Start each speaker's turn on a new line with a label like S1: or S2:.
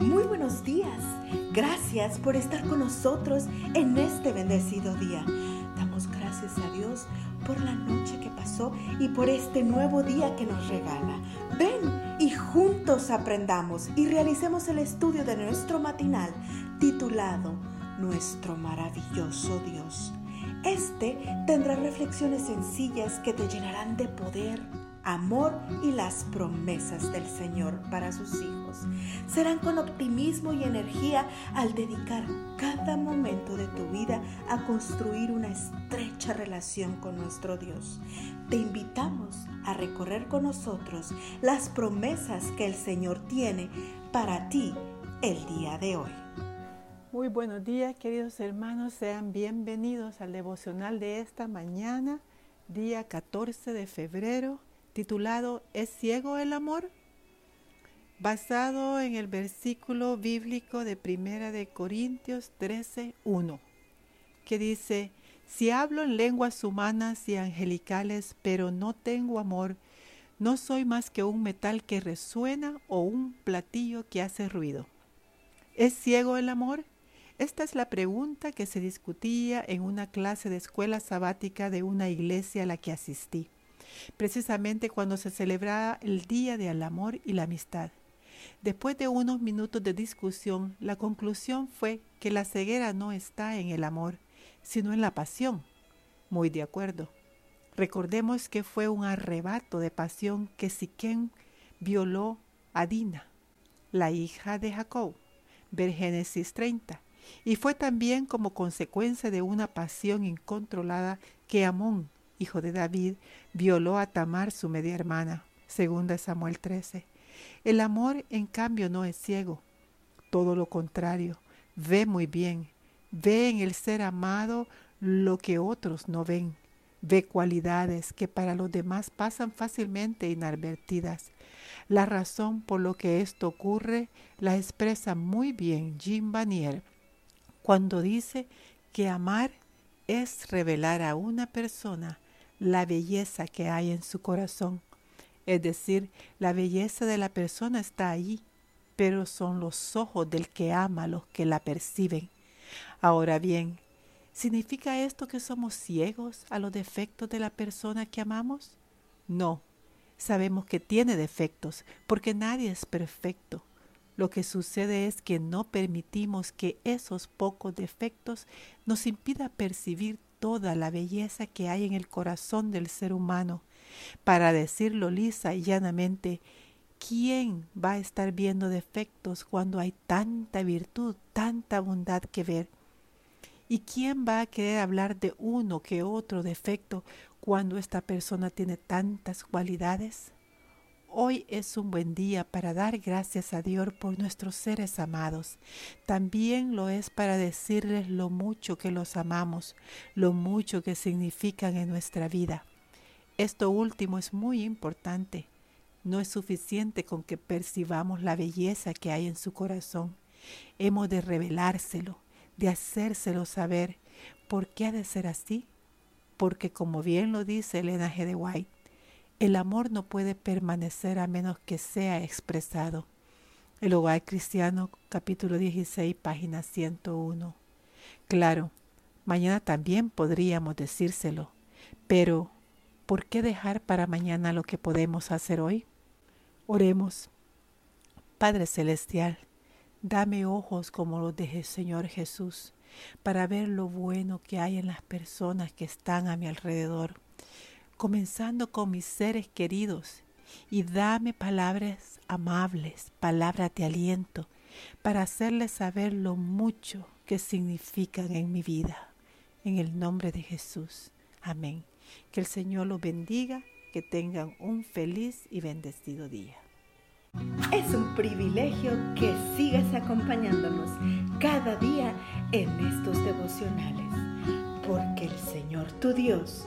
S1: Muy buenos días. Gracias por estar con nosotros en este bendecido día. Damos gracias a Dios por la noche que pasó y por este nuevo día que nos regala. Ven y juntos aprendamos y realicemos el estudio de nuestro matinal titulado Nuestro maravilloso Dios. Este tendrá reflexiones sencillas que te llenarán de poder amor y las promesas del Señor para sus hijos. Serán con optimismo y energía al dedicar cada momento de tu vida a construir una estrecha relación con nuestro Dios. Te invitamos a recorrer con nosotros las promesas que el Señor tiene para ti el día de hoy.
S2: Muy buenos días queridos hermanos, sean bienvenidos al devocional de esta mañana, día 14 de febrero titulado ¿Es ciego el amor? Basado en el versículo bíblico de Primera de Corintios 13, 1, que dice, si hablo en lenguas humanas y angelicales, pero no tengo amor, no soy más que un metal que resuena o un platillo que hace ruido. ¿Es ciego el amor? Esta es la pregunta que se discutía en una clase de escuela sabática de una iglesia a la que asistí precisamente cuando se celebraba el Día del Amor y la Amistad. Después de unos minutos de discusión, la conclusión fue que la ceguera no está en el amor, sino en la pasión. Muy de acuerdo. Recordemos que fue un arrebato de pasión que Siquén violó a Dina, la hija de Jacob. Ver Génesis 30. Y fue también como consecuencia de una pasión incontrolada que Amón, hijo de David, violó a Tamar, su media hermana. Segunda Samuel 13. El amor, en cambio, no es ciego. Todo lo contrario, ve muy bien. Ve en el ser amado lo que otros no ven. Ve cualidades que para los demás pasan fácilmente inadvertidas. La razón por lo que esto ocurre la expresa muy bien Jim Banier cuando dice que amar es revelar a una persona la belleza que hay en su corazón. Es decir, la belleza de la persona está ahí, pero son los ojos del que ama los que la perciben. Ahora bien, ¿significa esto que somos ciegos a los defectos de la persona que amamos? No, sabemos que tiene defectos, porque nadie es perfecto. Lo que sucede es que no permitimos que esos pocos defectos nos impida percibir toda la belleza que hay en el corazón del ser humano. Para decirlo lisa y llanamente, ¿quién va a estar viendo defectos cuando hay tanta virtud, tanta bondad que ver? ¿Y quién va a querer hablar de uno que otro defecto cuando esta persona tiene tantas cualidades? Hoy es un buen día para dar gracias a Dios por nuestros seres amados. También lo es para decirles lo mucho que los amamos, lo mucho que significan en nuestra vida. Esto último es muy importante. No es suficiente con que percibamos la belleza que hay en su corazón. Hemos de revelárselo, de hacérselo saber. ¿Por qué ha de ser así? Porque como bien lo dice Elena G. de White, el amor no puede permanecer a menos que sea expresado. El Hogar Cristiano, capítulo 16, página 101. Claro, mañana también podríamos decírselo, pero ¿por qué dejar para mañana lo que podemos hacer hoy? Oremos. Padre Celestial, dame ojos como los de Señor Jesús, para ver lo bueno que hay en las personas que están a mi alrededor comenzando con mis seres queridos, y dame palabras amables, palabras de aliento, para hacerles saber lo mucho que significan en mi vida. En el nombre de Jesús. Amén. Que el Señor los bendiga, que tengan un feliz y bendecido día.
S1: Es un privilegio que sigas acompañándonos cada día en estos devocionales, porque el Señor tu Dios